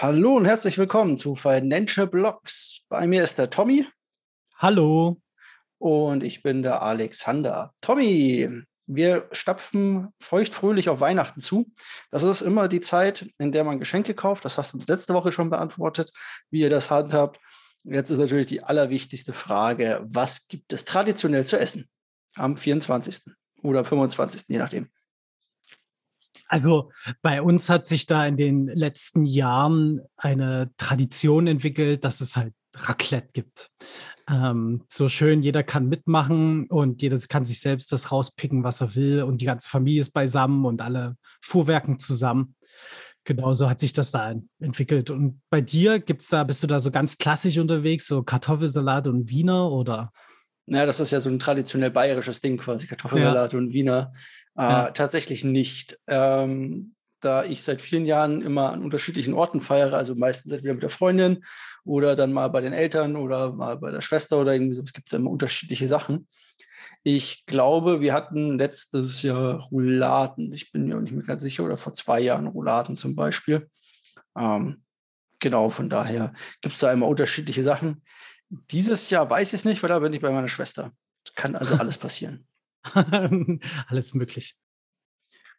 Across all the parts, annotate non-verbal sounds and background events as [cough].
Hallo und herzlich willkommen zu Financial Blogs. Bei mir ist der Tommy. Hallo. Und ich bin der Alexander. Tommy, wir stapfen feuchtfröhlich auf Weihnachten zu. Das ist immer die Zeit, in der man Geschenke kauft. Das hast du uns letzte Woche schon beantwortet, wie ihr das handhabt. Jetzt ist natürlich die allerwichtigste Frage, was gibt es traditionell zu essen am 24. oder 25., je nachdem. Also bei uns hat sich da in den letzten Jahren eine Tradition entwickelt, dass es halt Raclette gibt. Ähm, so schön, jeder kann mitmachen und jeder kann sich selbst das rauspicken, was er will und die ganze Familie ist beisammen und alle fuhrwerken zusammen. Genauso hat sich das da entwickelt. Und bei dir gibt's da, bist du da so ganz klassisch unterwegs, so Kartoffelsalat und Wiener oder? Ja, das ist ja so ein traditionell bayerisches Ding quasi, Kartoffelsalat ja. und Wiener. Äh, ja. Tatsächlich nicht. Ähm, da ich seit vielen Jahren immer an unterschiedlichen Orten feiere, also meistens entweder mit der Freundin oder dann mal bei den Eltern oder mal bei der Schwester oder irgendwie so. Es gibt immer unterschiedliche Sachen. Ich glaube, wir hatten letztes Jahr Rouladen. Ich bin mir nicht mehr ganz sicher, oder vor zwei Jahren Rouladen zum Beispiel. Ähm, genau, von daher gibt es da immer unterschiedliche Sachen. Dieses Jahr weiß ich es nicht, weil da bin ich bei meiner Schwester. Kann also alles [laughs] passieren. [laughs] alles möglich.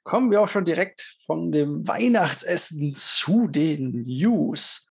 Kommen wir auch schon direkt von dem Weihnachtsessen zu den News.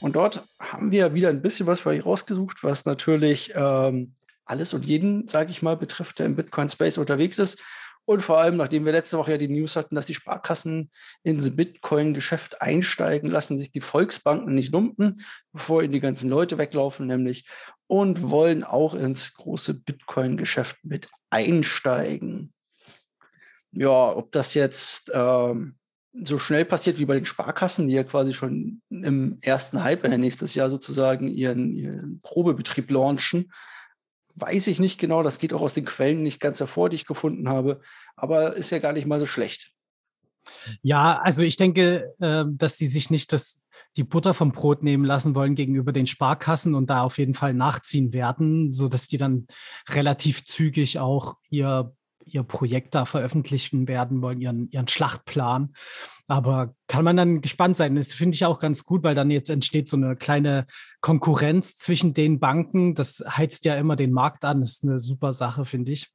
Und dort haben wir wieder ein bisschen was für euch rausgesucht, was natürlich ähm, alles und jeden, sage ich mal, betrifft, der im Bitcoin-Space unterwegs ist. Und vor allem, nachdem wir letzte Woche ja die News hatten, dass die Sparkassen ins Bitcoin-Geschäft einsteigen, lassen sich die Volksbanken nicht lumpen, bevor ihnen die ganzen Leute weglaufen, nämlich und wollen auch ins große Bitcoin-Geschäft mit einsteigen. Ja, ob das jetzt ähm, so schnell passiert wie bei den Sparkassen, die ja quasi schon im ersten Hype nächstes Jahr sozusagen ihren, ihren Probebetrieb launchen, weiß ich nicht genau. Das geht auch aus den Quellen nicht ganz hervor, die ich gefunden habe. Aber ist ja gar nicht mal so schlecht. Ja, also ich denke, äh, dass sie sich nicht das, die Butter vom Brot nehmen lassen wollen gegenüber den Sparkassen und da auf jeden Fall nachziehen werden, sodass die dann relativ zügig auch ihr ihr Projekt da veröffentlichen werden wollen, ihren, ihren Schlachtplan. Aber kann man dann gespannt sein. Das finde ich auch ganz gut, weil dann jetzt entsteht so eine kleine Konkurrenz zwischen den Banken. Das heizt ja immer den Markt an. Das ist eine super Sache, finde ich.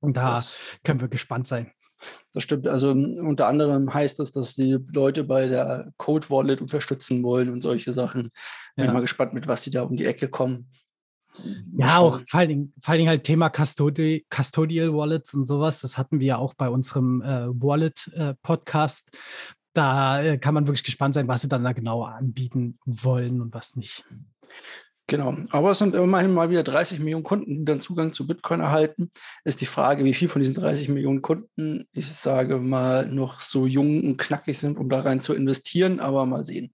Und da das, können wir gespannt sein. Das stimmt. Also unter anderem heißt das, dass die Leute bei der Code Wallet unterstützen wollen und solche Sachen. Bin ja. mal gespannt, mit was sie da um die Ecke kommen. Ja, auch vor allen, Dingen, vor allen Dingen halt Thema Custodi Custodial Wallets und sowas. Das hatten wir ja auch bei unserem äh, Wallet-Podcast. Äh, da äh, kann man wirklich gespannt sein, was sie dann da genau anbieten wollen und was nicht. Genau, aber es sind immerhin mal wieder 30 Millionen Kunden, die dann Zugang zu Bitcoin erhalten. Ist die Frage, wie viel von diesen 30 Millionen Kunden, ich sage mal, noch so jung und knackig sind, um da rein zu investieren, aber mal sehen.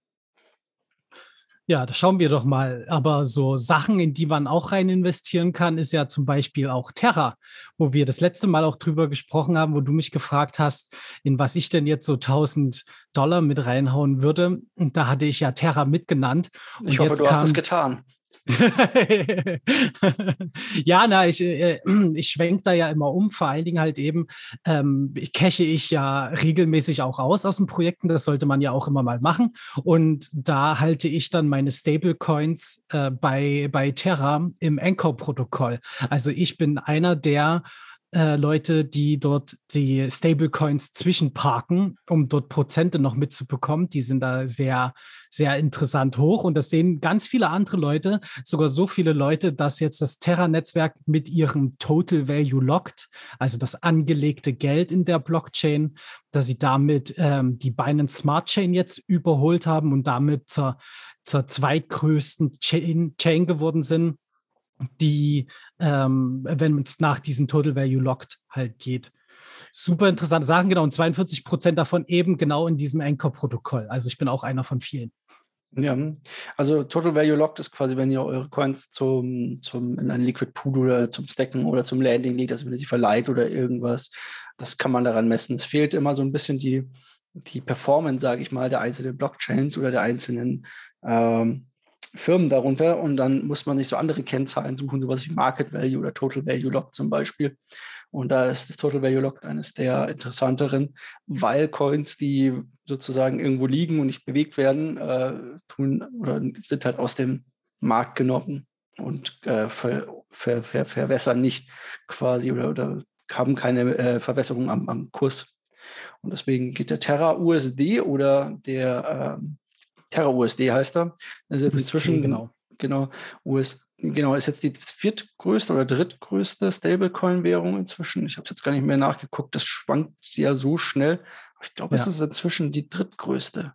Ja, da schauen wir doch mal. Aber so Sachen, in die man auch rein investieren kann, ist ja zum Beispiel auch Terra, wo wir das letzte Mal auch drüber gesprochen haben, wo du mich gefragt hast, in was ich denn jetzt so 1000 Dollar mit reinhauen würde. Und da hatte ich ja Terra mitgenannt. Und ich hoffe, du hast es getan. [laughs] ja, na, ich, äh, [clears throat] ich schwenke da ja immer um, vor allen Dingen halt eben, ähm, cache ich ja regelmäßig auch aus aus den Projekten, das sollte man ja auch immer mal machen. Und da halte ich dann meine Stablecoins äh, bei, bei Terra im Anchor-Protokoll. Also ich bin einer der äh, Leute, die dort die Stablecoins zwischenparken, um dort Prozente noch mitzubekommen. Die sind da sehr, sehr interessant hoch. Und das sehen ganz viele andere Leute, sogar so viele Leute, dass jetzt das Terra-Netzwerk mit ihrem Total Value lockt, also das angelegte Geld in der Blockchain, dass sie damit ähm, die Binance Smart Chain jetzt überholt haben und damit zur, zur zweitgrößten Chain, Chain geworden sind die, ähm, wenn es nach diesen Total Value Locked halt geht. Super interessante Sachen, genau. Und 42 Prozent davon eben genau in diesem Anchor-Protokoll. Also ich bin auch einer von vielen. Ja, also Total Value Locked ist quasi, wenn ihr eure Coins zum, zum, in einen Liquid Pool oder zum Stacken oder zum Landing legt, also wenn ihr sie verleiht oder irgendwas, das kann man daran messen. Es fehlt immer so ein bisschen die, die Performance, sage ich mal, der einzelnen Blockchains oder der einzelnen ähm, Firmen darunter und dann muss man sich so andere Kennzahlen suchen, sowas wie Market Value oder Total Value Lock zum Beispiel. Und da ist das Total Value Lock eines der interessanteren, weil Coins, die sozusagen irgendwo liegen und nicht bewegt werden, äh, tun oder sind halt aus dem Markt genommen und äh, ver, ver, ver, verwässern nicht quasi oder, oder haben keine äh, Verwässerung am, am Kurs. Und deswegen geht der Terra USD oder der ähm, Terra USD heißt er. Das ist jetzt inzwischen genau, genau US, genau ist jetzt die viertgrößte oder drittgrößte Stablecoin-Währung inzwischen. Ich habe es jetzt gar nicht mehr nachgeguckt. Das schwankt ja so schnell. Ich glaube, ja. es ist inzwischen die drittgrößte.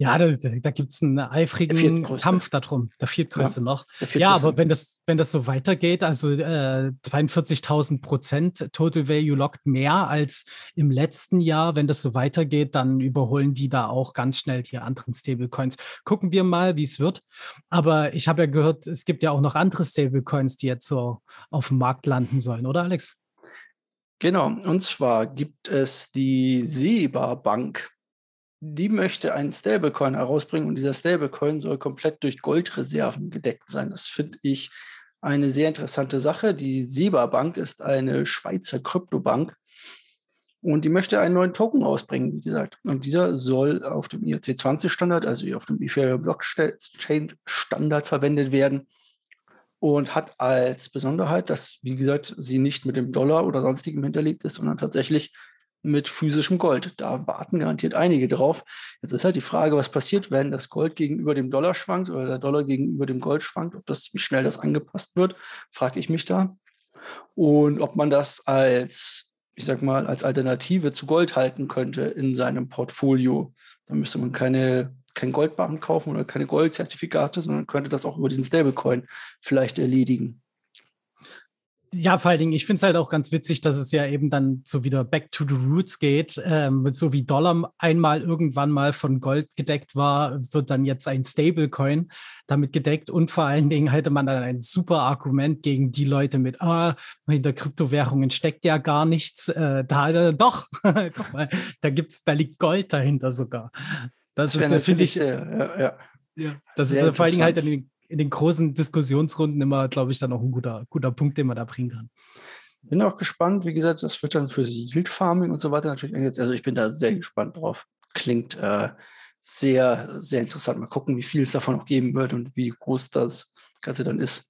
Ja, da, da gibt es einen eifrigen Kampf darum, der viertgrößte ja, noch. Der ja, aber wenn das, wenn das so weitergeht, also äh, 42.000 Prozent Total Value Locked mehr als im letzten Jahr, wenn das so weitergeht, dann überholen die da auch ganz schnell die anderen Stablecoins. Gucken wir mal, wie es wird. Aber ich habe ja gehört, es gibt ja auch noch andere Stablecoins, die jetzt so auf dem Markt landen sollen, oder Alex? Genau, und zwar gibt es die SEBA Bank die möchte einen Stablecoin herausbringen und dieser Stablecoin soll komplett durch Goldreserven gedeckt sein. Das finde ich eine sehr interessante Sache. Die SEBA Bank ist eine Schweizer Kryptobank und die möchte einen neuen Token rausbringen, wie gesagt. Und dieser soll auf dem IRC20-Standard, also auf dem Ethereum Blockchain-Standard verwendet werden und hat als Besonderheit, dass, wie gesagt, sie nicht mit dem Dollar oder sonstigem hinterlegt ist, sondern tatsächlich mit physischem Gold. Da warten garantiert einige drauf. Jetzt ist halt die Frage, was passiert, wenn das Gold gegenüber dem Dollar schwankt oder der Dollar gegenüber dem Gold schwankt, ob das, wie schnell das angepasst wird, frage ich mich da. Und ob man das als, ich sag mal, als Alternative zu Gold halten könnte in seinem Portfolio. Da müsste man keine, kein Goldbarren kaufen oder keine Goldzertifikate, sondern könnte das auch über diesen Stablecoin vielleicht erledigen. Ja, vor allen Dingen, ich finde es halt auch ganz witzig, dass es ja eben dann so wieder back to the roots geht. Ähm, so wie Dollar einmal irgendwann mal von Gold gedeckt war, wird dann jetzt ein Stablecoin damit gedeckt. Und vor allen Dingen hätte man dann ein super Argument gegen die Leute mit, ah, hinter Kryptowährungen steckt ja gar nichts. Äh, da doch, [laughs] guck mal, da gibt's, da liegt Gold dahinter sogar. Das, das ist, finde ich, äh, ja, ja. das Sehr ist vor allen Dingen halt in in den großen Diskussionsrunden immer, glaube ich, dann auch ein guter, guter Punkt, den man da bringen kann. Bin auch gespannt, wie gesagt, das wird dann für Yield Farming und so weiter natürlich eingesetzt. Also ich bin da sehr gespannt drauf. Klingt äh, sehr, sehr interessant. Mal gucken, wie viel es davon noch geben wird und wie groß das Ganze dann ist.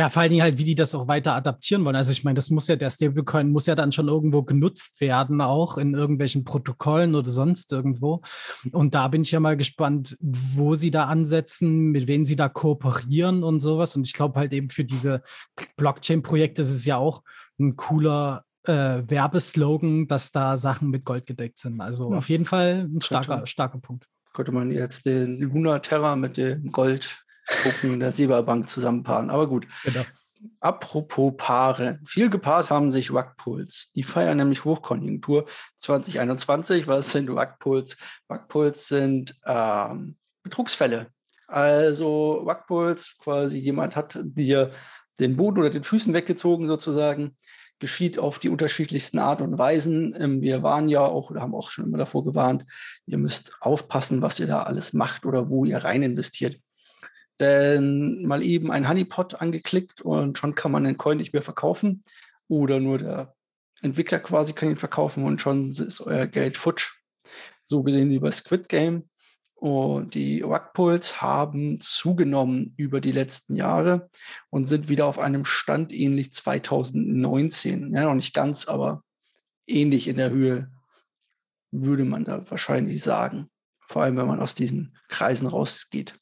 Ja, vor allen Dingen halt, wie die das auch weiter adaptieren wollen. Also ich meine, das muss ja, der Stablecoin muss ja dann schon irgendwo genutzt werden, auch in irgendwelchen Protokollen oder sonst irgendwo. Und da bin ich ja mal gespannt, wo sie da ansetzen, mit wem sie da kooperieren und sowas. Und ich glaube halt eben für diese Blockchain-Projekte ist es ja auch ein cooler äh, Werbeslogan, dass da Sachen mit Gold gedeckt sind. Also ja. auf jeden Fall ein starker, starker Punkt. Könnte man jetzt den Luna Terra mit dem Gold Token der Sieberbank zusammenpaaren. Aber gut. Genau. Apropos Paare. Viel gepaart haben sich Rugpools. Die feiern nämlich Hochkonjunktur 2021. Was sind Rugpools? Rugpools sind ähm, Betrugsfälle. Also Rugpools, quasi jemand hat dir den Boden oder den Füßen weggezogen sozusagen. Geschieht auf die unterschiedlichsten Art und Weisen. Ähm, wir waren ja auch oder haben auch schon immer davor gewarnt, ihr müsst aufpassen, was ihr da alles macht oder wo ihr rein investiert. Denn mal eben ein Honeypot angeklickt und schon kann man den Coin nicht mehr verkaufen. Oder nur der Entwickler quasi kann ihn verkaufen und schon ist euer Geld futsch. So gesehen wie bei Squid Game. Und die Rugpulls haben zugenommen über die letzten Jahre und sind wieder auf einem Stand ähnlich 2019. Ja, noch nicht ganz, aber ähnlich in der Höhe, würde man da wahrscheinlich sagen. Vor allem, wenn man aus diesen Kreisen rausgeht.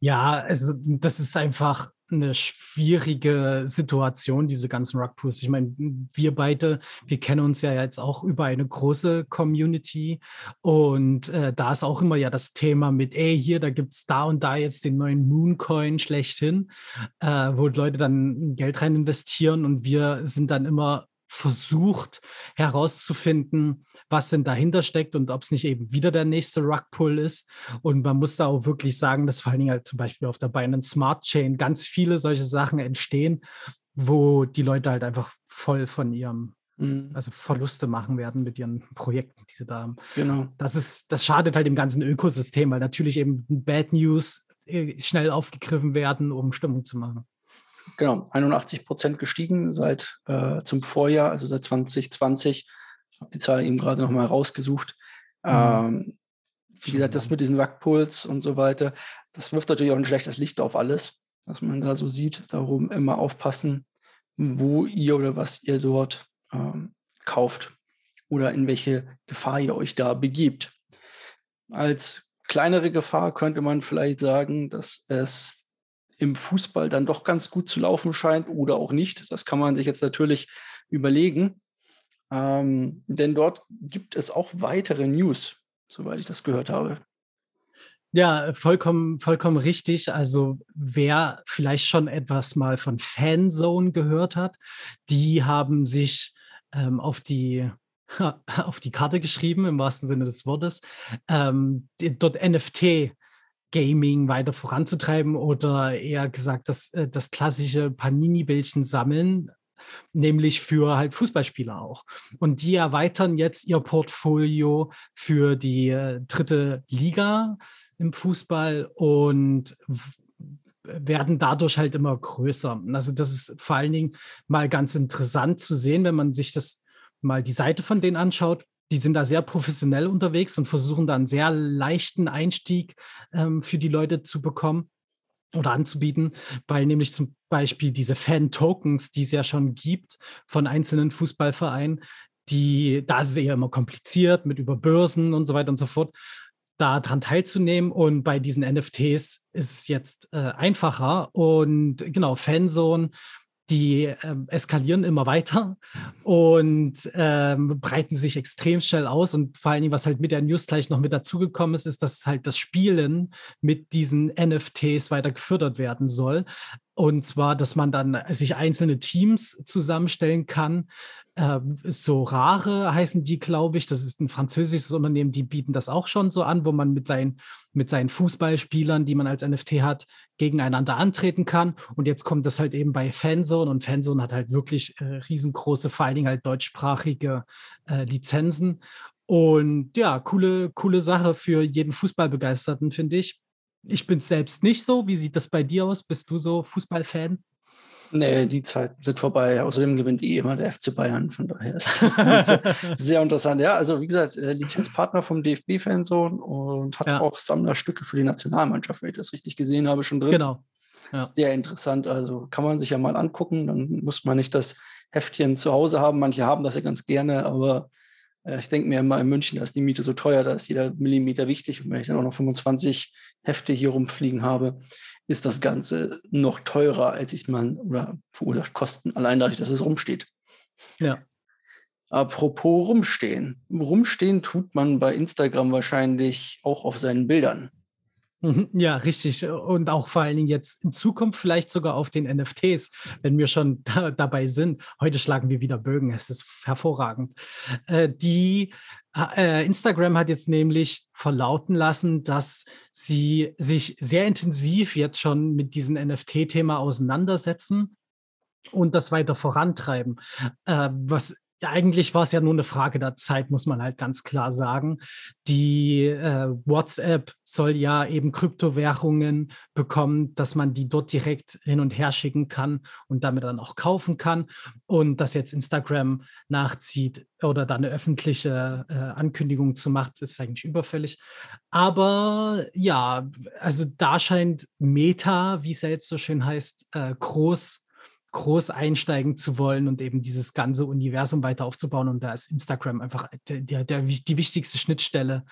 Ja, also das ist einfach eine schwierige Situation, diese ganzen Rugpools. Ich meine, wir beide, wir kennen uns ja jetzt auch über eine große Community und äh, da ist auch immer ja das Thema mit, ey, hier, da gibt es da und da jetzt den neuen Mooncoin schlechthin, äh, wo Leute dann Geld rein investieren und wir sind dann immer versucht herauszufinden, was denn dahinter steckt und ob es nicht eben wieder der nächste Rugpull ist. Und man muss da auch wirklich sagen, dass vor allen Dingen halt zum Beispiel auf der Binance Smart Chain ganz viele solche Sachen entstehen, wo die Leute halt einfach voll von ihrem mhm. also Verluste machen werden mit ihren Projekten, die sie da haben. Genau. Das ist, das schadet halt dem ganzen Ökosystem, weil natürlich eben Bad News äh, schnell aufgegriffen werden, um Stimmung zu machen. Genau, 81 Prozent gestiegen seit äh, zum Vorjahr, also seit 2020. Ich habe die Zahl eben gerade nochmal rausgesucht. Mhm. Ähm, wie gesagt, das mit diesen Rugpulls und so weiter, das wirft natürlich auch ein schlechtes Licht auf alles, was man da so sieht. Darum immer aufpassen, wo ihr oder was ihr dort ähm, kauft oder in welche Gefahr ihr euch da begibt. Als kleinere Gefahr könnte man vielleicht sagen, dass es im Fußball dann doch ganz gut zu laufen scheint oder auch nicht. Das kann man sich jetzt natürlich überlegen. Ähm, denn dort gibt es auch weitere News, soweit ich das gehört habe. Ja, vollkommen, vollkommen richtig. Also wer vielleicht schon etwas mal von Fanzone gehört hat, die haben sich ähm, auf die [laughs] auf die Karte geschrieben, im wahrsten Sinne des Wortes, ähm, dort NFT Gaming weiter voranzutreiben oder eher gesagt das, äh, das klassische Panini-Bildchen sammeln, nämlich für halt Fußballspieler auch. Und die erweitern jetzt ihr Portfolio für die äh, dritte Liga im Fußball und werden dadurch halt immer größer. Also das ist vor allen Dingen mal ganz interessant zu sehen, wenn man sich das mal die Seite von denen anschaut. Die sind da sehr professionell unterwegs und versuchen da einen sehr leichten Einstieg ähm, für die Leute zu bekommen oder anzubieten, weil nämlich zum Beispiel diese Fan-Tokens, die es ja schon gibt von einzelnen Fußballvereinen, die, da ist es eher immer kompliziert mit über Börsen und so weiter und so fort daran teilzunehmen. Und bei diesen NFTs ist es jetzt äh, einfacher. Und genau, Fanzone, die ähm, eskalieren immer weiter und ähm, breiten sich extrem schnell aus. Und vor allen Dingen, was halt mit der News gleich noch mit dazugekommen ist, ist, dass halt das Spielen mit diesen NFTs weiter gefördert werden soll. Und zwar, dass man dann sich einzelne Teams zusammenstellen kann. Äh, so rare heißen die, glaube ich. Das ist ein französisches Unternehmen, die bieten das auch schon so an, wo man mit seinen, mit seinen Fußballspielern, die man als NFT hat, gegeneinander antreten kann. Und jetzt kommt das halt eben bei Fanzone und Fanzone hat halt wirklich äh, riesengroße, vor allen Dingen halt deutschsprachige äh, Lizenzen. Und ja, coole, coole Sache für jeden Fußballbegeisterten, finde ich. Ich bin selbst nicht so. Wie sieht das bei dir aus? Bist du so Fußballfan? Nee, die Zeiten sind vorbei. Außerdem gewinnt eh immer der FC Bayern. Von daher ist das [laughs] sehr interessant. Ja, also wie gesagt, äh, Lizenzpartner vom DFB-Fanzone und hat ja. auch Sammlerstücke für die Nationalmannschaft, wenn ich das richtig gesehen habe, schon drin. Genau. Ja. Sehr interessant. Also kann man sich ja mal angucken. Dann muss man nicht das Heftchen zu Hause haben. Manche haben das ja ganz gerne, aber äh, ich denke mir immer in München, ist die Miete so teuer, da ist jeder Millimeter wichtig. Und wenn ich dann auch noch 25 Hefte hier rumfliegen habe, ist das Ganze noch teurer, als ich man oder verursacht Kosten, allein dadurch, dass es rumsteht. Ja. Apropos rumstehen. Rumstehen tut man bei Instagram wahrscheinlich auch auf seinen Bildern. Mhm, ja, richtig. Und auch vor allen Dingen jetzt in Zukunft vielleicht sogar auf den NFTs, wenn wir schon da, dabei sind. Heute schlagen wir wieder Bögen. Es ist hervorragend. Äh, die äh, Instagram hat jetzt nämlich verlauten lassen, dass sie sich sehr intensiv jetzt schon mit diesem NFT-Thema auseinandersetzen und das weiter vorantreiben. Äh, was eigentlich war es ja nur eine Frage der Zeit, muss man halt ganz klar sagen. Die äh, WhatsApp soll ja eben Kryptowährungen bekommen, dass man die dort direkt hin und her schicken kann und damit dann auch kaufen kann. Und dass jetzt Instagram nachzieht oder da eine öffentliche äh, Ankündigung zu macht, ist eigentlich überfällig. Aber ja, also da scheint Meta, wie es ja jetzt so schön heißt, äh, groß groß einsteigen zu wollen und eben dieses ganze Universum weiter aufzubauen. Und da ist Instagram einfach der, der, der, die wichtigste Schnittstelle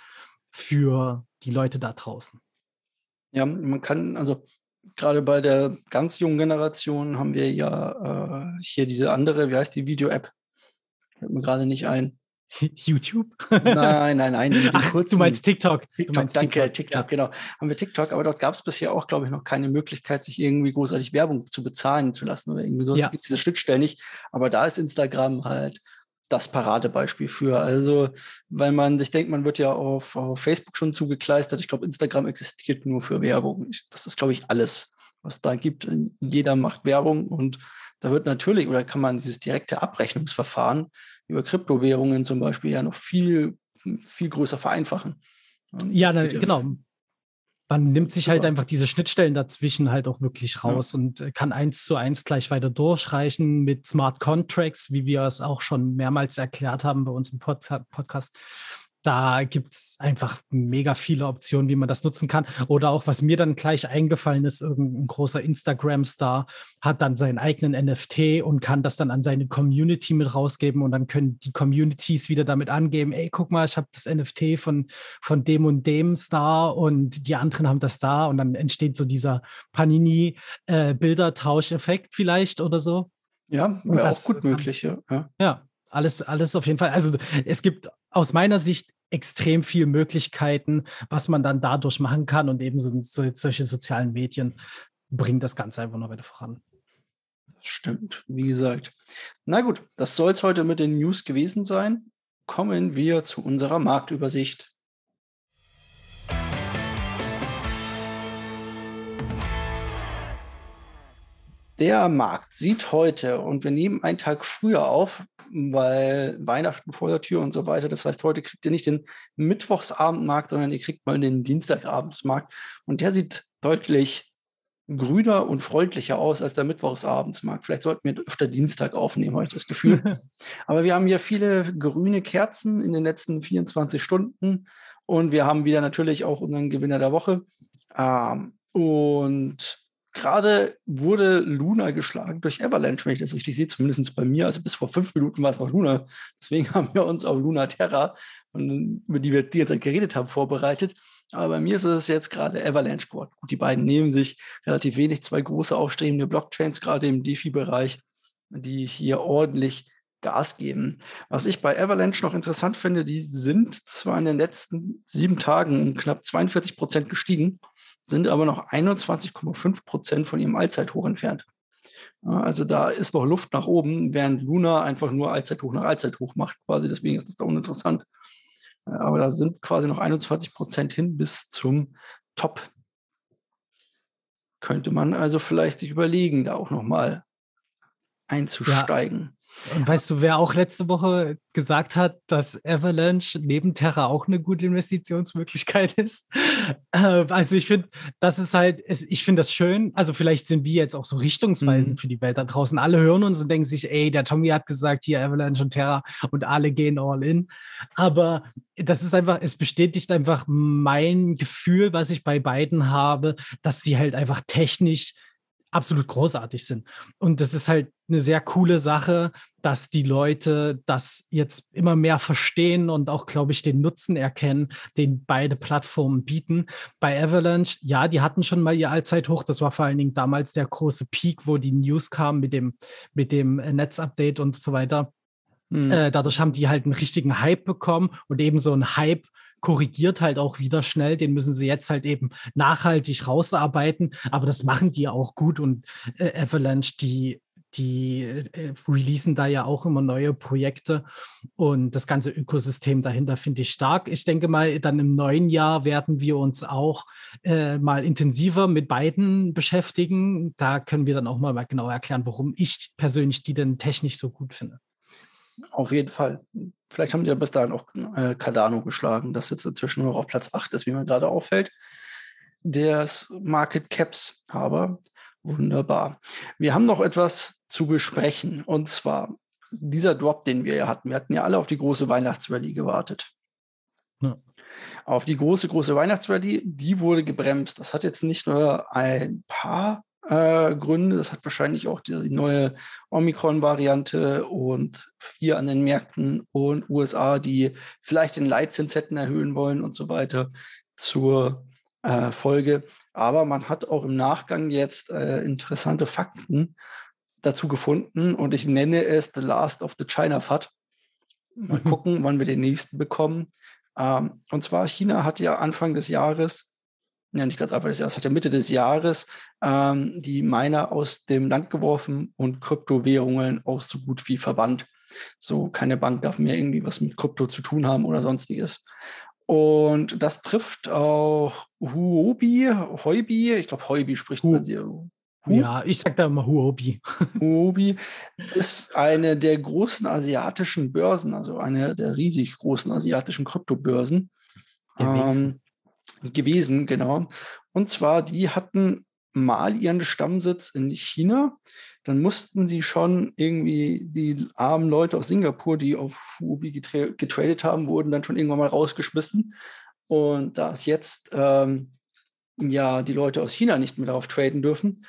für die Leute da draußen. Ja, man kann, also gerade bei der ganz jungen Generation haben wir ja äh, hier diese andere, wie heißt die Video-App? Fällt mir gerade nicht ein. [laughs] YouTube? Nein, nein, nein. [laughs] Ach, du meinst TikTok. TikTok, du meinst danke, TikTok, TikTok ja. genau. Haben wir TikTok, aber dort gab es bisher auch, glaube ich, noch keine Möglichkeit, sich irgendwie großartig Werbung zu bezahlen zu lassen oder irgendwie so. Ja. Da gibt es diese Schnittstelle nicht. Aber da ist Instagram halt das Paradebeispiel für. Also, weil man sich denkt, man wird ja auf, auf Facebook schon zugekleistert. Ich glaube, Instagram existiert nur für Werbung. Das ist, glaube ich, alles, was da gibt. Jeder macht Werbung und da wird natürlich oder kann man dieses direkte Abrechnungsverfahren über Kryptowährungen zum Beispiel ja noch viel, viel größer vereinfachen. Ja, na, genau. Man nimmt sich halt einfach diese Schnittstellen dazwischen halt auch wirklich raus ja. und äh, kann eins zu eins gleich weiter durchreichen mit Smart Contracts, wie wir es auch schon mehrmals erklärt haben bei uns im Pod Podcast da gibt es einfach mega viele Optionen, wie man das nutzen kann. Oder auch, was mir dann gleich eingefallen ist, irgendein großer Instagram-Star hat dann seinen eigenen NFT und kann das dann an seine Community mit rausgeben und dann können die Communities wieder damit angeben, ey, guck mal, ich habe das NFT von, von dem und dem Star und die anderen haben das da und dann entsteht so dieser Panini-Bildertauscheffekt äh, vielleicht oder so. Ja, wäre auch gut möglich, ja. Ja, alles, alles auf jeden Fall. Also es gibt aus meiner Sicht extrem viele Möglichkeiten, was man dann dadurch machen kann und eben so, so, solche sozialen Medien bringen das Ganze einfach noch weiter voran. Stimmt, wie gesagt. Na gut, das soll es heute mit den News gewesen sein. Kommen wir zu unserer Marktübersicht. Der Markt sieht heute, und wir nehmen einen Tag früher auf, weil Weihnachten vor der Tür und so weiter. Das heißt, heute kriegt ihr nicht den Mittwochsabendmarkt, sondern ihr kriegt mal den Dienstagabendsmarkt. Und der sieht deutlich grüner und freundlicher aus als der Mittwochsabendsmarkt. Vielleicht sollten wir öfter Dienstag aufnehmen, habe ich das Gefühl. [laughs] Aber wir haben hier viele grüne Kerzen in den letzten 24 Stunden und wir haben wieder natürlich auch unseren Gewinner der Woche. Ähm, und Gerade wurde Luna geschlagen durch Avalanche, wenn ich das richtig sehe, zumindest bei mir. Also bis vor fünf Minuten war es noch Luna. Deswegen [laughs] haben wir uns auf Luna Terra, über die wir die jetzt geredet haben, vorbereitet. Aber bei mir ist es jetzt gerade Avalanche geworden. Gut, die beiden nehmen sich relativ wenig, zwei große aufstrebende Blockchains, gerade im DeFi-Bereich, die hier ordentlich Gas geben. Was ich bei Avalanche noch interessant finde, die sind zwar in den letzten sieben Tagen um knapp 42 Prozent gestiegen, sind aber noch 21,5 Prozent von ihrem Allzeithoch entfernt. Also da ist noch Luft nach oben, während Luna einfach nur Allzeithoch nach Allzeithoch macht quasi. Deswegen ist das da uninteressant. Aber da sind quasi noch 21 Prozent hin bis zum Top. Könnte man also vielleicht sich überlegen, da auch nochmal einzusteigen. Und weißt du, wer auch letzte Woche gesagt hat, dass Avalanche neben Terra auch eine gute Investitionsmöglichkeit [laughs] ist? Äh, also ich finde, das ist halt, ich finde das schön. Also vielleicht sind wir jetzt auch so richtungsweisend mhm. für die Welt da draußen. Alle hören uns und denken sich, ey, der Tommy hat gesagt, hier Avalanche und Terra und alle gehen all in. Aber das ist einfach, es bestätigt einfach mein Gefühl, was ich bei beiden habe, dass sie halt einfach technisch absolut großartig sind. Und das ist halt eine sehr coole Sache, dass die Leute das jetzt immer mehr verstehen und auch, glaube ich, den Nutzen erkennen, den beide Plattformen bieten. Bei Avalanche, ja, die hatten schon mal ihr Allzeithoch. Das war vor allen Dingen damals der große Peak, wo die News kam mit dem, mit dem Netzupdate und so weiter. Mhm. Äh, dadurch haben die halt einen richtigen Hype bekommen und eben so ein Hype korrigiert halt auch wieder schnell. Den müssen sie jetzt halt eben nachhaltig rausarbeiten. Aber das machen die auch gut. Und äh, Avalanche, die die äh, releasen da ja auch immer neue Projekte und das ganze Ökosystem dahinter finde ich stark. Ich denke mal, dann im neuen Jahr werden wir uns auch äh, mal intensiver mit beiden beschäftigen. Da können wir dann auch mal, mal genau erklären, warum ich persönlich die denn technisch so gut finde. Auf jeden Fall. Vielleicht haben die ja bis dahin auch äh, Cardano geschlagen, das jetzt inzwischen nur auf Platz 8 ist, wie mir gerade auffällt, des Market Caps. Aber wunderbar. Wir haben noch etwas zu besprechen und zwar dieser Drop, den wir ja hatten. Wir hatten ja alle auf die große Weihnachtsrallye gewartet. Ja. Auf die große, große Weihnachtsrallye, die wurde gebremst. Das hat jetzt nicht nur ein paar äh, Gründe. Das hat wahrscheinlich auch die neue Omikron-Variante und vier an den Märkten und USA, die vielleicht den Leitzins hätten erhöhen wollen und so weiter zur äh, Folge. Aber man hat auch im Nachgang jetzt äh, interessante Fakten dazu gefunden und ich nenne es The Last of the China FAT. Mal gucken, wann wir den nächsten bekommen. Ähm, und zwar China hat ja Anfang des Jahres ja nicht ganz Anfang des Jahres, hat ja Mitte des Jahres ähm, die Miner aus dem Land geworfen und Kryptowährungen auch so gut wie verbannt. So, keine Bank darf mehr irgendwie was mit Krypto zu tun haben oder sonstiges. Und das trifft auch Huobi, Heubi, ich glaube Heubi spricht man sie. Ja, ich sag da immer Huobi. [laughs] Huobi ist eine der großen asiatischen Börsen, also eine der riesig großen asiatischen Kryptobörsen gewesen. Ähm, gewesen, genau. Und zwar, die hatten mal ihren Stammsitz in China. Dann mussten sie schon irgendwie die armen Leute aus Singapur, die auf Huobi getra getradet haben, wurden dann schon irgendwann mal rausgeschmissen. Und da es jetzt ähm, ja die Leute aus China nicht mehr darauf traden dürfen,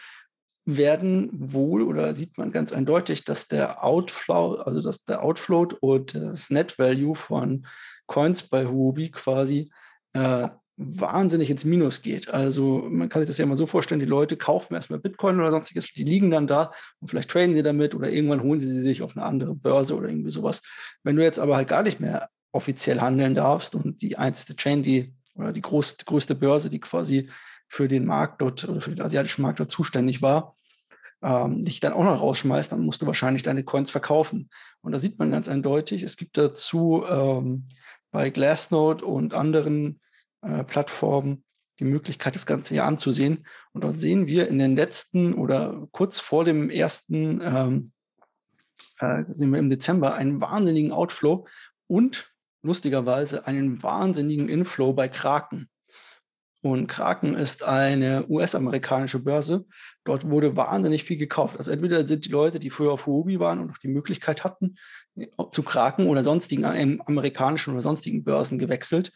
werden wohl oder sieht man ganz eindeutig, dass der Outflow, also dass der Outflow und das Net Value von Coins bei Huobi quasi äh, wahnsinnig ins Minus geht. Also man kann sich das ja mal so vorstellen, die Leute kaufen erstmal Bitcoin oder sonstiges, die liegen dann da und vielleicht traden sie damit oder irgendwann holen sie sie sich auf eine andere Börse oder irgendwie sowas. Wenn du jetzt aber halt gar nicht mehr offiziell handeln darfst und die einzige Chain, die oder die, groß, größte Börse, die quasi für den Markt dort oder für den asiatischen Markt dort zuständig war, ähm, dich dann auch noch rausschmeißt, dann musst du wahrscheinlich deine Coins verkaufen. Und da sieht man ganz eindeutig, es gibt dazu ähm, bei Glassnode und anderen äh, Plattformen die Möglichkeit, das Ganze hier anzusehen. Und dort sehen wir in den letzten oder kurz vor dem ersten, ähm, äh, sehen wir im Dezember einen wahnsinnigen Outflow und lustigerweise einen wahnsinnigen Inflow bei Kraken. Und Kraken ist eine US-amerikanische Börse. Dort wurde wahnsinnig viel gekauft. Also entweder sind die Leute, die früher auf Huobi waren und noch die Möglichkeit hatten, zu Kraken oder sonstigen amerikanischen oder sonstigen Börsen gewechselt.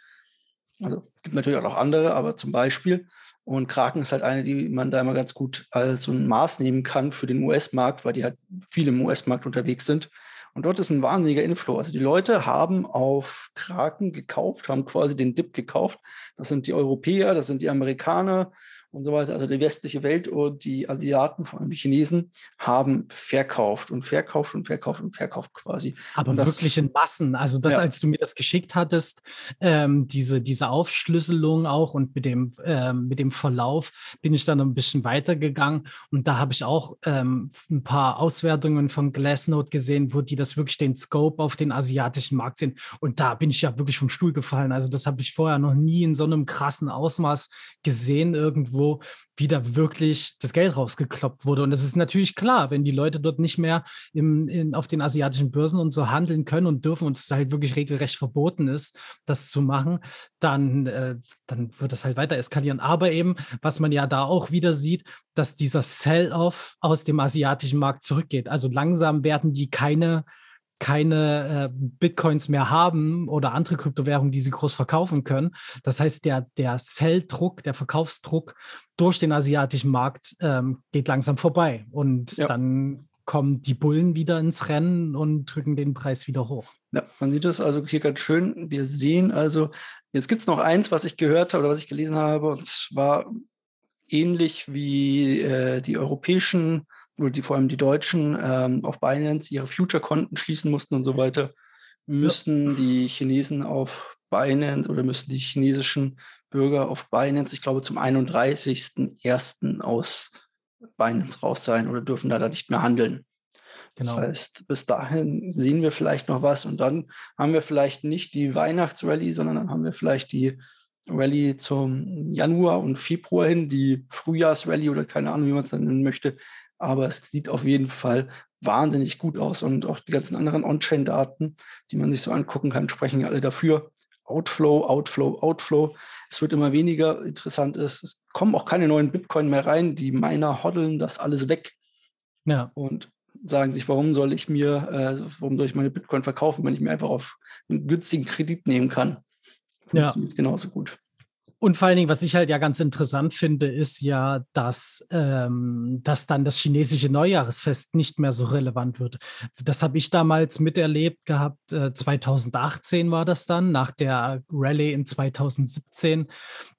Also es gibt natürlich auch noch andere, aber zum Beispiel. Und Kraken ist halt eine, die man da immer ganz gut als so ein Maß nehmen kann für den US-Markt, weil die halt viel im US-Markt unterwegs sind. Und dort ist ein wahnsinniger Inflow. Also die Leute haben auf Kraken gekauft, haben quasi den Dip gekauft. Das sind die Europäer, das sind die Amerikaner, und so weiter. Also die westliche Welt und die Asiaten, vor allem die Chinesen, haben verkauft und verkauft und verkauft und verkauft quasi. Aber das, wirklich in Massen. Also das, ja. als du mir das geschickt hattest, ähm, diese, diese Aufschlüsselung auch und mit dem, ähm, mit dem Verlauf bin ich dann ein bisschen weitergegangen und da habe ich auch ähm, ein paar Auswertungen von Glassnode gesehen, wo die das wirklich den Scope auf den asiatischen Markt sehen. Und da bin ich ja wirklich vom Stuhl gefallen. Also das habe ich vorher noch nie in so einem krassen Ausmaß gesehen irgendwo wo wieder wirklich das Geld rausgekloppt wurde. Und es ist natürlich klar, wenn die Leute dort nicht mehr im, in, auf den asiatischen Börsen und so handeln können und dürfen und es halt wirklich regelrecht verboten ist, das zu machen, dann, äh, dann wird das halt weiter eskalieren. Aber eben, was man ja da auch wieder sieht, dass dieser Sell-off aus dem asiatischen Markt zurückgeht. Also langsam werden die keine keine äh, Bitcoins mehr haben oder andere Kryptowährungen, die sie groß verkaufen können. Das heißt, der, der Sell-Druck, der Verkaufsdruck durch den asiatischen Markt ähm, geht langsam vorbei. Und ja. dann kommen die Bullen wieder ins Rennen und drücken den Preis wieder hoch. Ja, man sieht das also hier ganz schön. Wir sehen also, jetzt gibt es noch eins, was ich gehört habe oder was ich gelesen habe, und zwar ähnlich wie äh, die europäischen oder die vor allem die Deutschen ähm, auf Binance ihre Future-Konten schließen mussten und so weiter, müssen ja. die Chinesen auf Binance oder müssen die chinesischen Bürger auf Binance, ich glaube, zum 31.01. aus Binance raus sein oder dürfen da, da nicht mehr handeln. Genau. Das heißt, bis dahin sehen wir vielleicht noch was und dann haben wir vielleicht nicht die Weihnachtsrallye, sondern dann haben wir vielleicht die Rallye zum Januar und Februar hin, die Frühjahrsrallye oder keine Ahnung, wie man es dann nennen möchte, aber es sieht auf jeden Fall wahnsinnig gut aus und auch die ganzen anderen On-Chain-Daten, die man sich so angucken kann, sprechen ja alle dafür. Outflow, Outflow, Outflow. Es wird immer weniger. Interessant ist, es kommen auch keine neuen Bitcoin mehr rein. Die Miner hoddeln das alles weg. Ja. Und sagen sich, warum soll ich mir, äh, warum soll ich meine Bitcoin verkaufen, wenn ich mir einfach auf einen günstigen Kredit nehmen kann? Funktioniert ja. genauso gut. Und vor allen Dingen, was ich halt ja ganz interessant finde, ist ja, dass, ähm, dass dann das chinesische Neujahresfest nicht mehr so relevant wird. Das habe ich damals miterlebt gehabt. Äh, 2018 war das dann, nach der Rallye in 2017,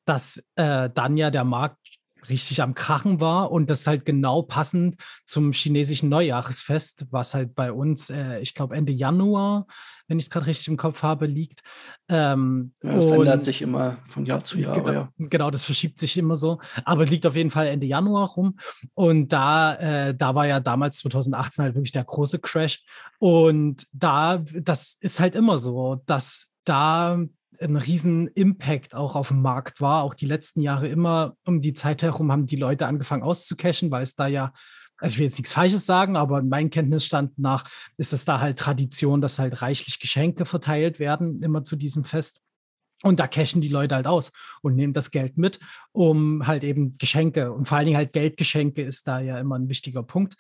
dass äh, dann ja der Markt richtig am Krachen war und das halt genau passend zum chinesischen Neujahresfest, was halt bei uns, äh, ich glaube, Ende Januar, wenn ich es gerade richtig im Kopf habe, liegt. Ähm, ja, das ändert sich immer von Jahr zu Jahr. Genau, ja. genau, das verschiebt sich immer so. Aber liegt auf jeden Fall Ende Januar rum. Und da, äh, da war ja damals 2018 halt wirklich der große Crash. Und da, das ist halt immer so, dass da ein riesen Impact auch auf dem Markt war. Auch die letzten Jahre immer um die Zeit herum haben die Leute angefangen auszucashen, weil es da ja also ich will jetzt nichts Falsches sagen, aber mein Kenntnisstand nach ist es da halt Tradition, dass halt reichlich Geschenke verteilt werden, immer zu diesem Fest. Und da cashen die Leute halt aus und nehmen das Geld mit, um halt eben Geschenke und vor allen Dingen halt Geldgeschenke ist da ja immer ein wichtiger Punkt.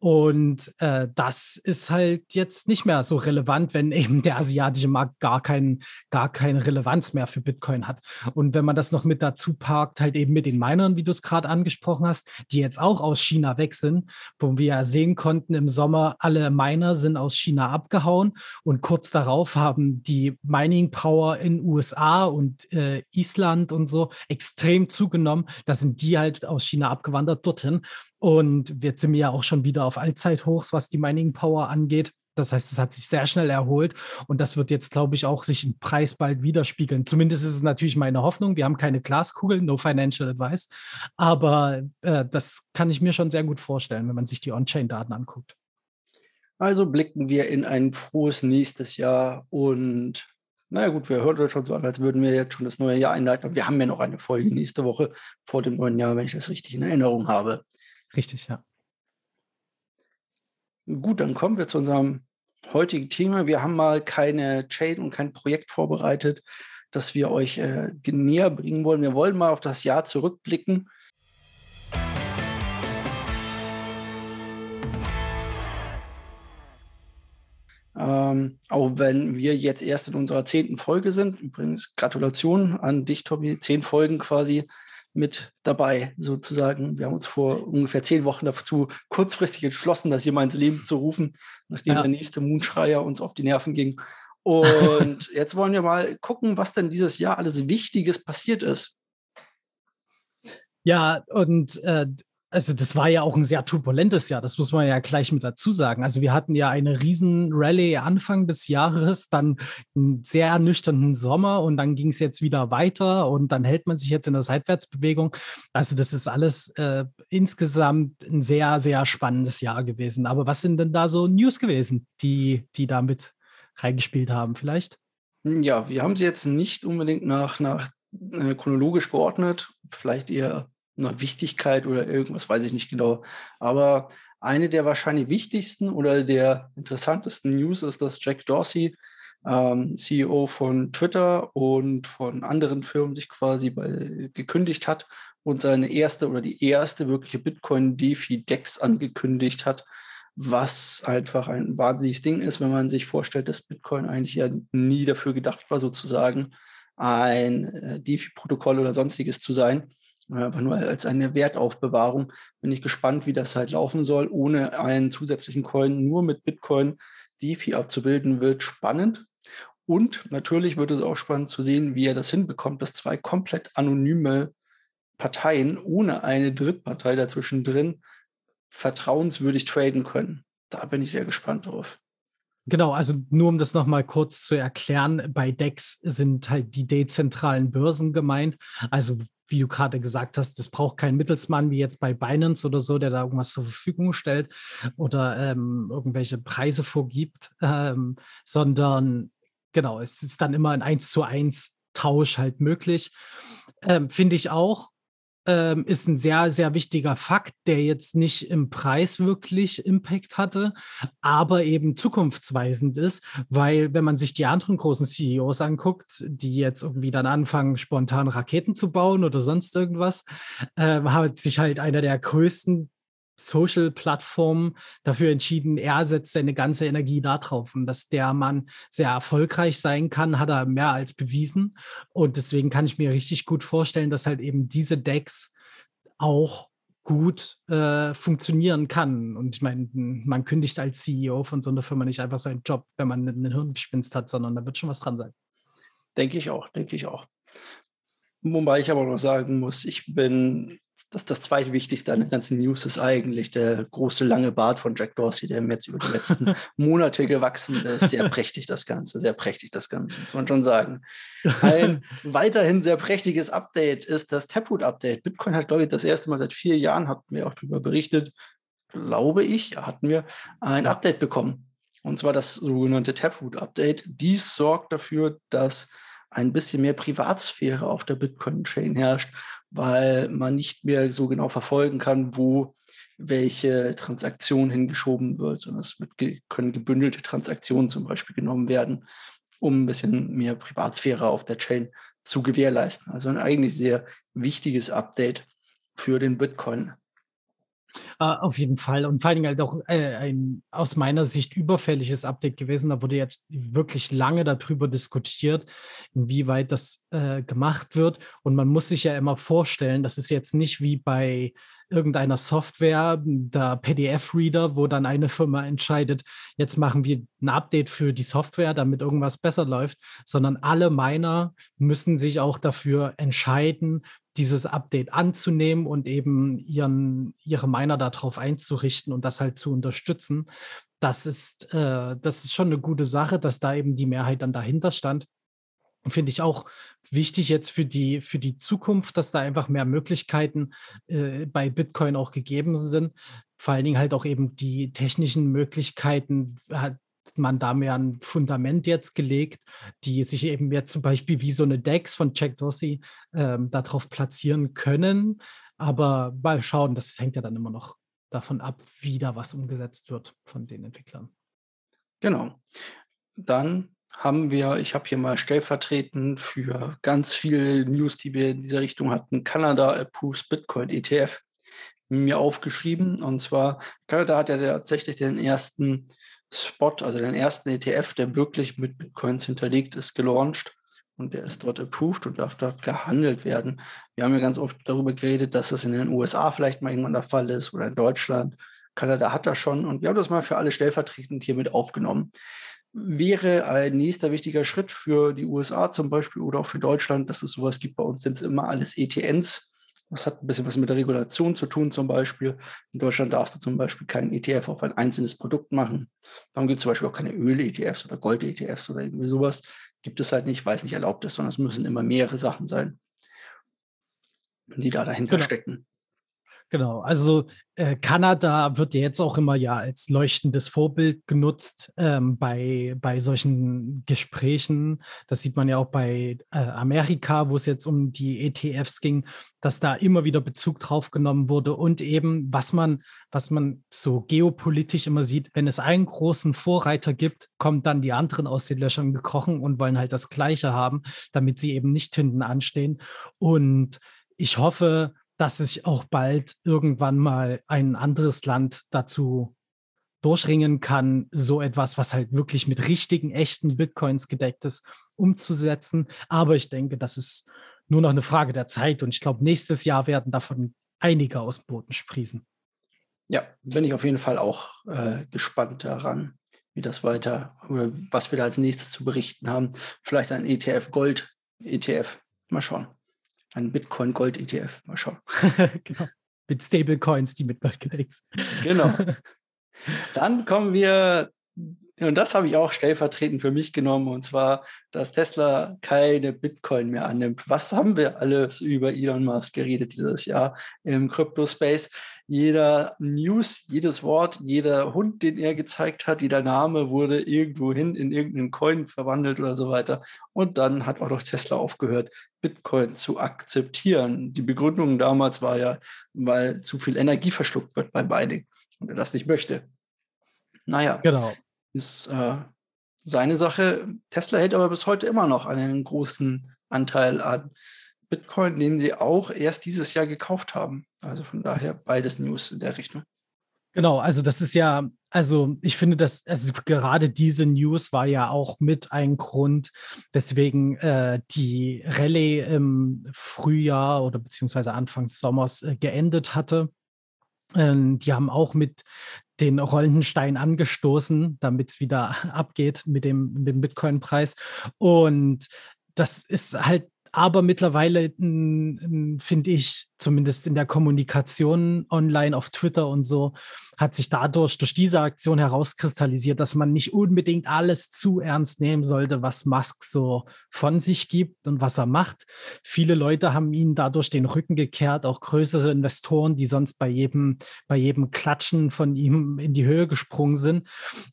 Und äh, das ist halt jetzt nicht mehr so relevant, wenn eben der asiatische Markt gar, kein, gar keine Relevanz mehr für Bitcoin hat. Und wenn man das noch mit dazu parkt, halt eben mit den Minern, wie du es gerade angesprochen hast, die jetzt auch aus China weg sind, wo wir ja sehen konnten im Sommer, alle Miner sind aus China abgehauen und kurz darauf haben die Mining Power in USA USA und äh, Island und so extrem zugenommen. Da sind die halt aus China abgewandert dorthin. Und jetzt sind wir ja auch schon wieder auf Allzeithochs, was die Mining Power angeht. Das heißt, es hat sich sehr schnell erholt und das wird jetzt, glaube ich, auch sich im Preis bald widerspiegeln. Zumindest ist es natürlich meine Hoffnung. Wir haben keine Glaskugel, no financial advice, aber äh, das kann ich mir schon sehr gut vorstellen, wenn man sich die On-Chain-Daten anguckt. Also blicken wir in ein frohes nächstes Jahr und naja gut, wir hören schon so an, als würden wir jetzt schon das neue Jahr einleiten. Wir haben ja noch eine Folge nächste Woche vor dem neuen Jahr, wenn ich das richtig in Erinnerung habe. Richtig, ja. Gut, dann kommen wir zu unserem heutigen Thema. Wir haben mal keine Chain und kein Projekt vorbereitet, das wir euch äh, näher bringen wollen. Wir wollen mal auf das Jahr zurückblicken Ähm, auch wenn wir jetzt erst in unserer zehnten Folge sind. Übrigens Gratulation an dich, Tobi. Zehn Folgen quasi mit dabei, sozusagen. Wir haben uns vor ungefähr zehn Wochen dazu kurzfristig entschlossen, das hier mal ins Leben zu rufen, nachdem ja. der nächste Moonschreier uns auf die Nerven ging. Und [laughs] jetzt wollen wir mal gucken, was denn dieses Jahr alles Wichtiges passiert ist. Ja, und äh, also das war ja auch ein sehr turbulentes Jahr, das muss man ja gleich mit dazu sagen. Also wir hatten ja eine riesen Rallye Anfang des Jahres, dann einen sehr ernüchternden Sommer und dann ging es jetzt wieder weiter und dann hält man sich jetzt in der Seitwärtsbewegung. Also das ist alles äh, insgesamt ein sehr, sehr spannendes Jahr gewesen. Aber was sind denn da so News gewesen, die, die da mit reingespielt haben vielleicht? Ja, wir haben sie jetzt nicht unbedingt nach, nach äh, chronologisch geordnet, vielleicht eher einer Wichtigkeit oder irgendwas, weiß ich nicht genau. Aber eine der wahrscheinlich wichtigsten oder der interessantesten News ist, dass Jack Dorsey, ähm, CEO von Twitter und von anderen Firmen, sich quasi bei, gekündigt hat und seine erste oder die erste wirkliche Bitcoin-DeFi-Dex angekündigt hat, was einfach ein wahnsinniges Ding ist, wenn man sich vorstellt, dass Bitcoin eigentlich ja nie dafür gedacht war, sozusagen ein äh, DeFi-Protokoll oder sonstiges zu sein einfach nur als eine Wertaufbewahrung. Bin ich gespannt, wie das halt laufen soll, ohne einen zusätzlichen Coin, nur mit Bitcoin DeFi abzubilden, wird spannend. Und natürlich wird es auch spannend zu sehen, wie er das hinbekommt, dass zwei komplett anonyme Parteien ohne eine Drittpartei dazwischen drin vertrauenswürdig traden können. Da bin ich sehr gespannt drauf. Genau, also nur um das nochmal kurz zu erklären, bei DEX sind halt die dezentralen Börsen gemeint. Also wie du gerade gesagt hast, das braucht kein Mittelsmann wie jetzt bei Binance oder so, der da irgendwas zur Verfügung stellt oder ähm, irgendwelche Preise vorgibt, ähm, sondern genau, es ist dann immer ein 1 zu 1 Tausch halt möglich. Ähm, Finde ich auch ähm, ist ein sehr, sehr wichtiger Fakt, der jetzt nicht im Preis wirklich Impact hatte, aber eben zukunftsweisend ist, weil wenn man sich die anderen großen CEOs anguckt, die jetzt irgendwie dann anfangen, spontan Raketen zu bauen oder sonst irgendwas, äh, hat sich halt einer der größten Social-Plattformen dafür entschieden, er setzt seine ganze Energie darauf. Und dass der Mann sehr erfolgreich sein kann, hat er mehr als bewiesen. Und deswegen kann ich mir richtig gut vorstellen, dass halt eben diese Decks auch gut äh, funktionieren kann. Und ich meine, man kündigt als CEO von so einer Firma nicht einfach seinen Job, wenn man einen Hirngespinst hat, sondern da wird schon was dran sein. Denke ich auch, denke ich auch. Wobei ich aber noch sagen muss, ich bin das, das zweitwichtigste an den ganzen News ist eigentlich der große lange Bart von Jack Dorsey, der mir jetzt über die letzten [laughs] Monate gewachsen ist. Sehr prächtig das Ganze, sehr prächtig das Ganze, muss man schon sagen. Ein [laughs] weiterhin sehr prächtiges Update ist das Taproot-Update. Bitcoin hat, glaube ich, das erste Mal seit vier Jahren, hatten wir auch darüber berichtet, glaube ich, hatten wir ein Update bekommen. Und zwar das sogenannte Taproot-Update. Dies sorgt dafür, dass ein bisschen mehr Privatsphäre auf der Bitcoin-Chain herrscht, weil man nicht mehr so genau verfolgen kann, wo welche Transaktion hingeschoben wird, sondern es wird können gebündelte Transaktionen zum Beispiel genommen werden, um ein bisschen mehr Privatsphäre auf der Chain zu gewährleisten. Also ein eigentlich sehr wichtiges Update für den Bitcoin. Uh, auf jeden Fall. Und vor allen Dingen halt auch äh, ein aus meiner Sicht überfälliges Update gewesen. Da wurde jetzt wirklich lange darüber diskutiert, inwieweit das äh, gemacht wird. Und man muss sich ja immer vorstellen, das ist jetzt nicht wie bei irgendeiner Software, der PDF-Reader, wo dann eine Firma entscheidet, jetzt machen wir ein Update für die Software, damit irgendwas besser läuft, sondern alle Miner müssen sich auch dafür entscheiden, dieses Update anzunehmen und eben ihren, ihre Miner darauf einzurichten und das halt zu unterstützen. Das ist, äh, das ist schon eine gute Sache, dass da eben die Mehrheit dann dahinter stand finde ich auch wichtig jetzt für die, für die Zukunft, dass da einfach mehr Möglichkeiten äh, bei Bitcoin auch gegeben sind. Vor allen Dingen halt auch eben die technischen Möglichkeiten man da mehr ein Fundament jetzt gelegt, die sich eben jetzt zum Beispiel wie so eine DEX von Jack Dorsey ähm, darauf platzieren können. Aber mal schauen, das hängt ja dann immer noch davon ab, wie da was umgesetzt wird von den Entwicklern. Genau. Dann haben wir, ich habe hier mal stellvertretend für ganz viele News, die wir in dieser Richtung hatten, Kanada approves Bitcoin ETF mir aufgeschrieben. Und zwar, Kanada hat ja tatsächlich den ersten Spot, also den ersten ETF, der wirklich mit Bitcoins hinterlegt ist, gelauncht. Und der ist dort approved und darf dort gehandelt werden. Wir haben ja ganz oft darüber geredet, dass das in den USA vielleicht mal irgendwann der Fall ist oder in Deutschland. Kanada hat das schon und wir haben das mal für alle stellvertretend hier mit aufgenommen wäre ein nächster wichtiger Schritt für die USA zum Beispiel oder auch für Deutschland, dass es sowas gibt. Bei uns sind es immer alles ETNs. Das hat ein bisschen was mit der Regulation zu tun, zum Beispiel. In Deutschland darfst du zum Beispiel keinen ETF auf ein einzelnes Produkt machen. Darum gibt es zum Beispiel auch keine Öl-ETFs oder Gold-ETFs oder irgendwie sowas. Gibt es halt nicht, weil es nicht erlaubt ist, sondern es müssen immer mehrere Sachen sein, die da dahinter genau. stecken. Genau, also äh, Kanada wird ja jetzt auch immer ja als leuchtendes Vorbild genutzt ähm, bei, bei solchen Gesprächen. Das sieht man ja auch bei äh, Amerika, wo es jetzt um die ETFs ging, dass da immer wieder Bezug drauf genommen wurde und eben, was man, was man so geopolitisch immer sieht, wenn es einen großen Vorreiter gibt, kommen dann die anderen aus den Löchern gekrochen und wollen halt das Gleiche haben, damit sie eben nicht hinten anstehen. Und ich hoffe, dass sich auch bald irgendwann mal ein anderes Land dazu durchringen kann, so etwas, was halt wirklich mit richtigen, echten Bitcoins gedeckt ist, umzusetzen. Aber ich denke, das ist nur noch eine Frage der Zeit und ich glaube, nächstes Jahr werden davon einige aus dem Boden sprießen. Ja, bin ich auf jeden Fall auch äh, gespannt daran, wie das weiter, oder was wir da als nächstes zu berichten haben. Vielleicht ein ETF Gold, ETF. Mal schauen ein Bitcoin-Gold-ETF. Mal schauen. [laughs] genau. Mit Stablecoins, die mit Gold gedeckt sind. Genau. [laughs] Dann kommen wir und das habe ich auch stellvertretend für mich genommen, und zwar, dass Tesla keine Bitcoin mehr annimmt. Was haben wir alles über Elon Musk geredet dieses Jahr im Crypto-Space? Jeder News, jedes Wort, jeder Hund, den er gezeigt hat, jeder Name wurde irgendwo hin in irgendeinen Coin verwandelt oder so weiter. Und dann hat auch noch Tesla aufgehört, Bitcoin zu akzeptieren. Die Begründung damals war ja, weil zu viel Energie verschluckt wird beim Binding und er das nicht möchte. Naja, genau ist äh, seine Sache. Tesla hält aber bis heute immer noch einen großen Anteil an Bitcoin, den sie auch erst dieses Jahr gekauft haben. Also von daher beides News in der Richtung. Genau, also das ist ja, also ich finde, dass also gerade diese News war ja auch mit ein Grund, weswegen äh, die Rallye im Frühjahr oder beziehungsweise Anfang des Sommers äh, geendet hatte. Ähm, die haben auch mit den rollenden Stein angestoßen, damit es wieder [laughs] abgeht mit dem, mit dem Bitcoin-Preis. Und das ist halt aber mittlerweile, finde ich, zumindest in der Kommunikation online auf Twitter und so, hat sich dadurch durch diese Aktion herauskristallisiert, dass man nicht unbedingt alles zu ernst nehmen sollte, was Musk so von sich gibt und was er macht. Viele Leute haben ihn dadurch den Rücken gekehrt, auch größere Investoren, die sonst bei jedem, bei jedem Klatschen von ihm in die Höhe gesprungen sind,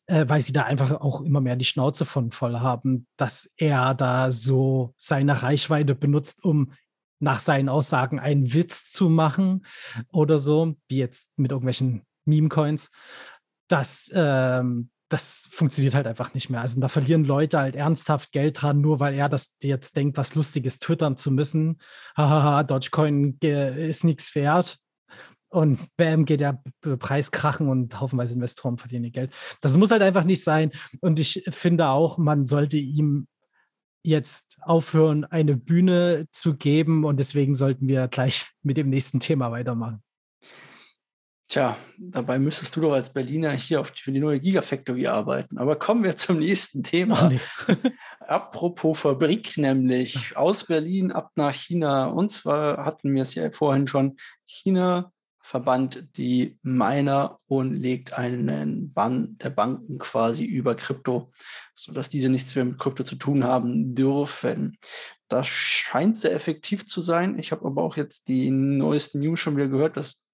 äh, weil sie da einfach auch immer mehr die Schnauze von voll haben, dass er da so seine Reichweite benutzt, um nach seinen Aussagen einen Witz zu machen oder so, wie jetzt mit irgendwelchen Meme-Coins, das, ähm, das funktioniert halt einfach nicht mehr. Also da verlieren Leute halt ernsthaft Geld dran, nur weil er das jetzt denkt, was Lustiges twittern zu müssen. Hahaha, Dogecoin ist nichts wert. Und bam, geht der Preis krachen und haufenweise Investoren verdienen ihr Geld. Das muss halt einfach nicht sein. Und ich finde auch, man sollte ihm jetzt aufhören, eine Bühne zu geben. Und deswegen sollten wir gleich [laughs] mit dem nächsten Thema weitermachen. Tja, dabei müsstest du doch als Berliner hier auf die, für die neue Gigafactory arbeiten. Aber kommen wir zum nächsten Thema. [laughs] Apropos Fabrik, nämlich aus Berlin ab nach China. Und zwar hatten wir es ja vorhin schon. China verbannt die Miner und legt einen Bann der Banken quasi über Krypto, sodass diese nichts mehr mit Krypto zu tun haben dürfen. Das scheint sehr effektiv zu sein. Ich habe aber auch jetzt die neuesten News schon wieder gehört, dass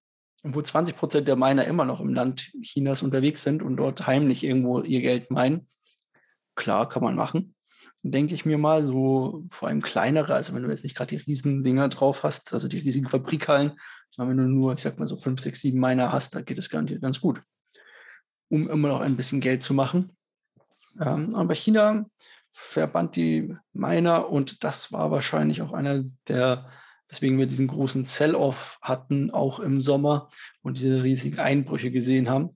wo 20 Prozent der Miner immer noch im Land Chinas unterwegs sind und dort heimlich irgendwo ihr Geld meinen. Klar, kann man machen. Denke ich mir mal, so vor allem kleinere, also wenn du jetzt nicht gerade die riesen Dinger drauf hast, also die riesigen Fabrikhallen, sondern wenn du nur, ich sag mal so fünf, sechs, sieben Miner hast, da geht es garantiert ganz gut, um immer noch ein bisschen Geld zu machen. Ähm, aber China verbannt die Miner und das war wahrscheinlich auch einer der weswegen wir diesen großen Sell-off hatten, auch im Sommer und diese riesigen Einbrüche gesehen haben,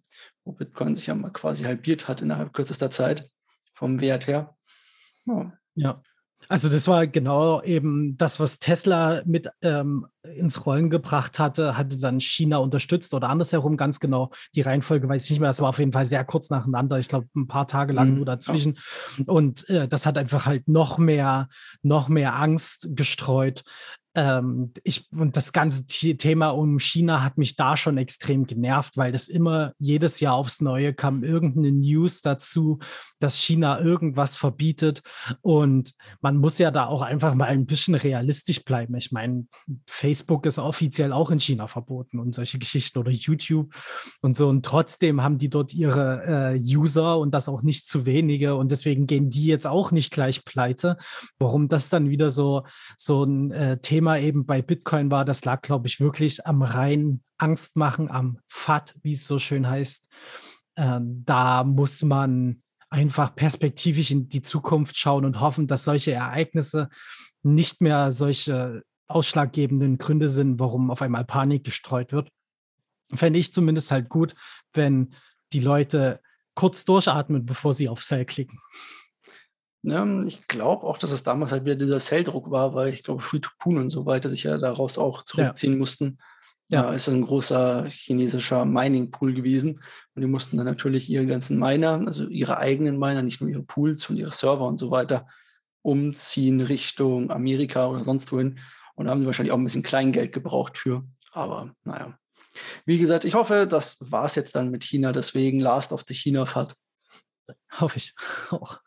wo Bitcoin sich ja mal quasi halbiert hat innerhalb kürzester Zeit vom Wert her. Ja. ja. Also das war genau eben das, was Tesla mit ähm, ins Rollen gebracht hatte, hatte dann China unterstützt oder andersherum ganz genau. Die Reihenfolge weiß ich nicht mehr. Das war auf jeden Fall sehr kurz nacheinander. Ich glaube, ein paar Tage lang mhm. nur dazwischen. Ja. Und äh, das hat einfach halt noch mehr, noch mehr Angst gestreut ähm, ich, und das ganze Thema um China hat mich da schon extrem genervt, weil das immer jedes Jahr aufs Neue kam irgendeine News dazu, dass China irgendwas verbietet. Und man muss ja da auch einfach mal ein bisschen realistisch bleiben. Ich meine, Facebook ist offiziell auch in China verboten und solche Geschichten oder YouTube und so. Und trotzdem haben die dort ihre äh, User und das auch nicht zu wenige. Und deswegen gehen die jetzt auch nicht gleich pleite. Warum das dann wieder so, so ein äh, Thema Thema eben bei Bitcoin war, das lag, glaube ich, wirklich am reinen Angstmachen, am FAT, wie es so schön heißt. Ähm, da muss man einfach perspektivisch in die Zukunft schauen und hoffen, dass solche Ereignisse nicht mehr solche ausschlaggebenden Gründe sind, warum auf einmal Panik gestreut wird. Fände ich zumindest halt gut, wenn die Leute kurz durchatmen, bevor sie auf Sell klicken. Ne, ich glaube auch, dass es damals halt wieder dieser Celldruck war, weil ich glaube, Free-to-Poon und so weiter sich ja daraus auch zurückziehen ja. mussten. Ja, ist ein großer chinesischer Mining-Pool gewesen. Und die mussten dann natürlich ihre ganzen Miner, also ihre eigenen Miner, nicht nur ihre Pools und ihre Server und so weiter, umziehen Richtung Amerika oder sonst wohin. Und da haben sie wahrscheinlich auch ein bisschen Kleingeld gebraucht für. Aber naja. Wie gesagt, ich hoffe, das war es jetzt dann mit China. Deswegen Last of the China-Fahrt. Hoffe ich [laughs] auch.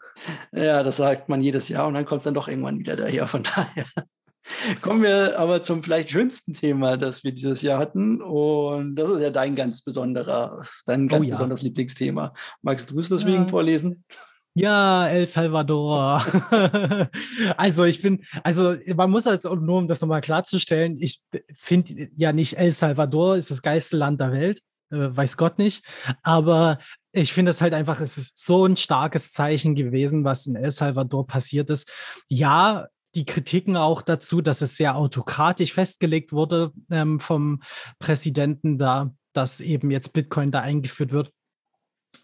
Ja, das sagt man jedes Jahr und dann kommt es dann doch irgendwann wieder daher. Von daher [laughs] kommen wir aber zum vielleicht schönsten Thema, das wir dieses Jahr hatten. Und das ist ja dein ganz besonderer, dein ganz oh, ja. besonderes Lieblingsthema. Magst du es deswegen ja. vorlesen? Ja, El Salvador. [laughs] also ich bin, also man muss als nur um das nochmal klarzustellen, ich finde ja nicht El Salvador ist das geilste Land der Welt, weiß Gott nicht, aber ich finde es halt einfach, es ist so ein starkes Zeichen gewesen, was in El Salvador passiert ist. Ja, die Kritiken auch dazu, dass es sehr autokratisch festgelegt wurde ähm, vom Präsidenten da, dass eben jetzt Bitcoin da eingeführt wird.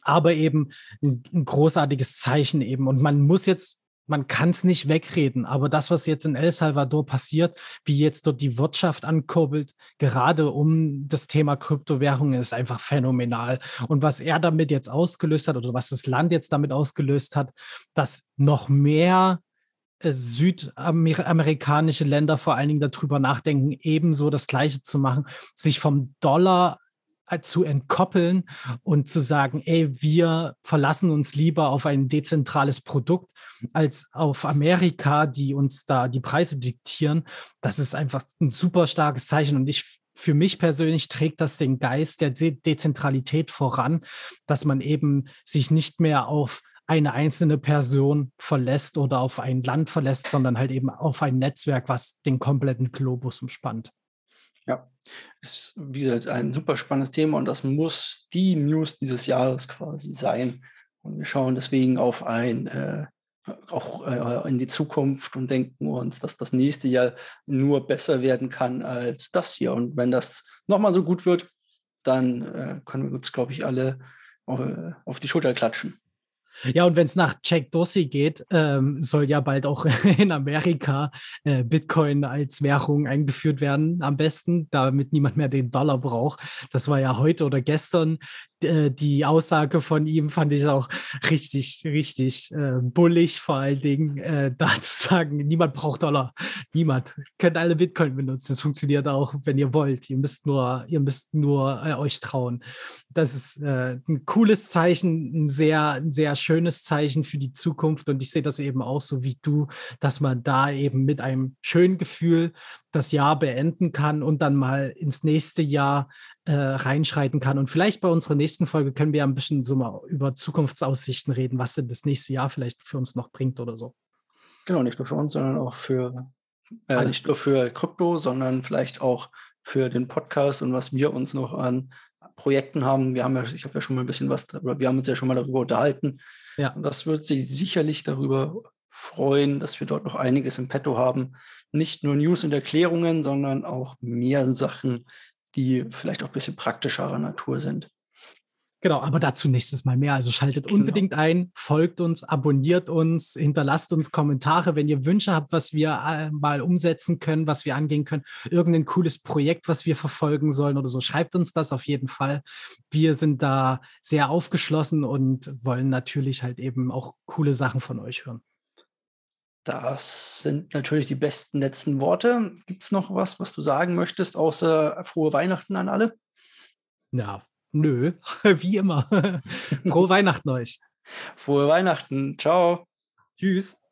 Aber eben ein, ein großartiges Zeichen eben. Und man muss jetzt man kann es nicht wegreden, aber das, was jetzt in El Salvador passiert, wie jetzt dort die Wirtschaft ankurbelt, gerade um das Thema Kryptowährungen, ist einfach phänomenal. Und was er damit jetzt ausgelöst hat oder was das Land jetzt damit ausgelöst hat, dass noch mehr äh, südamerikanische Länder vor allen Dingen darüber nachdenken, ebenso das Gleiche zu machen, sich vom Dollar zu entkoppeln und zu sagen, ey, wir verlassen uns lieber auf ein dezentrales Produkt als auf Amerika, die uns da die Preise diktieren. Das ist einfach ein super starkes Zeichen und ich für mich persönlich trägt das den Geist der De Dezentralität voran, dass man eben sich nicht mehr auf eine einzelne Person verlässt oder auf ein Land verlässt, sondern halt eben auf ein Netzwerk, was den kompletten Globus umspannt. Ist wie gesagt ein super spannendes Thema und das muss die News dieses Jahres quasi sein. Und wir schauen deswegen auf ein äh, auch äh, in die Zukunft und denken uns, dass das nächste Jahr nur besser werden kann als das hier. Und wenn das nochmal so gut wird, dann äh, können wir uns, glaube ich, alle auf, äh, auf die Schulter klatschen. Ja, und wenn es nach Jack Dorsey geht, ähm, soll ja bald auch [laughs] in Amerika äh, Bitcoin als Währung eingeführt werden, am besten, damit niemand mehr den Dollar braucht. Das war ja heute oder gestern äh, die Aussage von ihm fand ich auch richtig, richtig äh, bullig, vor allen Dingen äh, [laughs] da zu sagen, niemand braucht Dollar, niemand. Könnt alle Bitcoin benutzen. Das funktioniert auch, wenn ihr wollt. Ihr müsst nur, ihr müsst nur äh, euch trauen. Das ist äh, ein cooles Zeichen, ein sehr, ein sehr schönes Zeichen für die Zukunft. Und ich sehe das eben auch so wie du, dass man da eben mit einem schönen Gefühl das Jahr beenden kann und dann mal ins nächste Jahr äh, reinschreiten kann. Und vielleicht bei unserer nächsten Folge können wir ja ein bisschen so mal über Zukunftsaussichten reden, was denn das nächste Jahr vielleicht für uns noch bringt oder so. Genau, nicht nur für uns, sondern auch für, äh, nicht nur für Krypto, sondern vielleicht auch für den Podcast und was wir uns noch an Projekten haben. Wir haben ja, ich habe ja schon mal ein bisschen was, oder wir haben uns ja schon mal darüber unterhalten. Ja. Und das wird sich sicherlich darüber freuen, dass wir dort noch einiges im Petto haben. Nicht nur News und Erklärungen, sondern auch mehr Sachen, die vielleicht auch ein bisschen praktischerer Natur sind. Genau, aber dazu nächstes Mal mehr. Also schaltet genau. unbedingt ein, folgt uns, abonniert uns, hinterlasst uns Kommentare, wenn ihr Wünsche habt, was wir äh, mal umsetzen können, was wir angehen können, irgendein cooles Projekt, was wir verfolgen sollen oder so. Schreibt uns das auf jeden Fall. Wir sind da sehr aufgeschlossen und wollen natürlich halt eben auch coole Sachen von euch hören. Das sind natürlich die besten letzten Worte. Gibt es noch was, was du sagen möchtest, außer frohe Weihnachten an alle? Ja, nö, [laughs] wie immer. [laughs] frohe Weihnachten euch. Frohe Weihnachten. Ciao. Tschüss.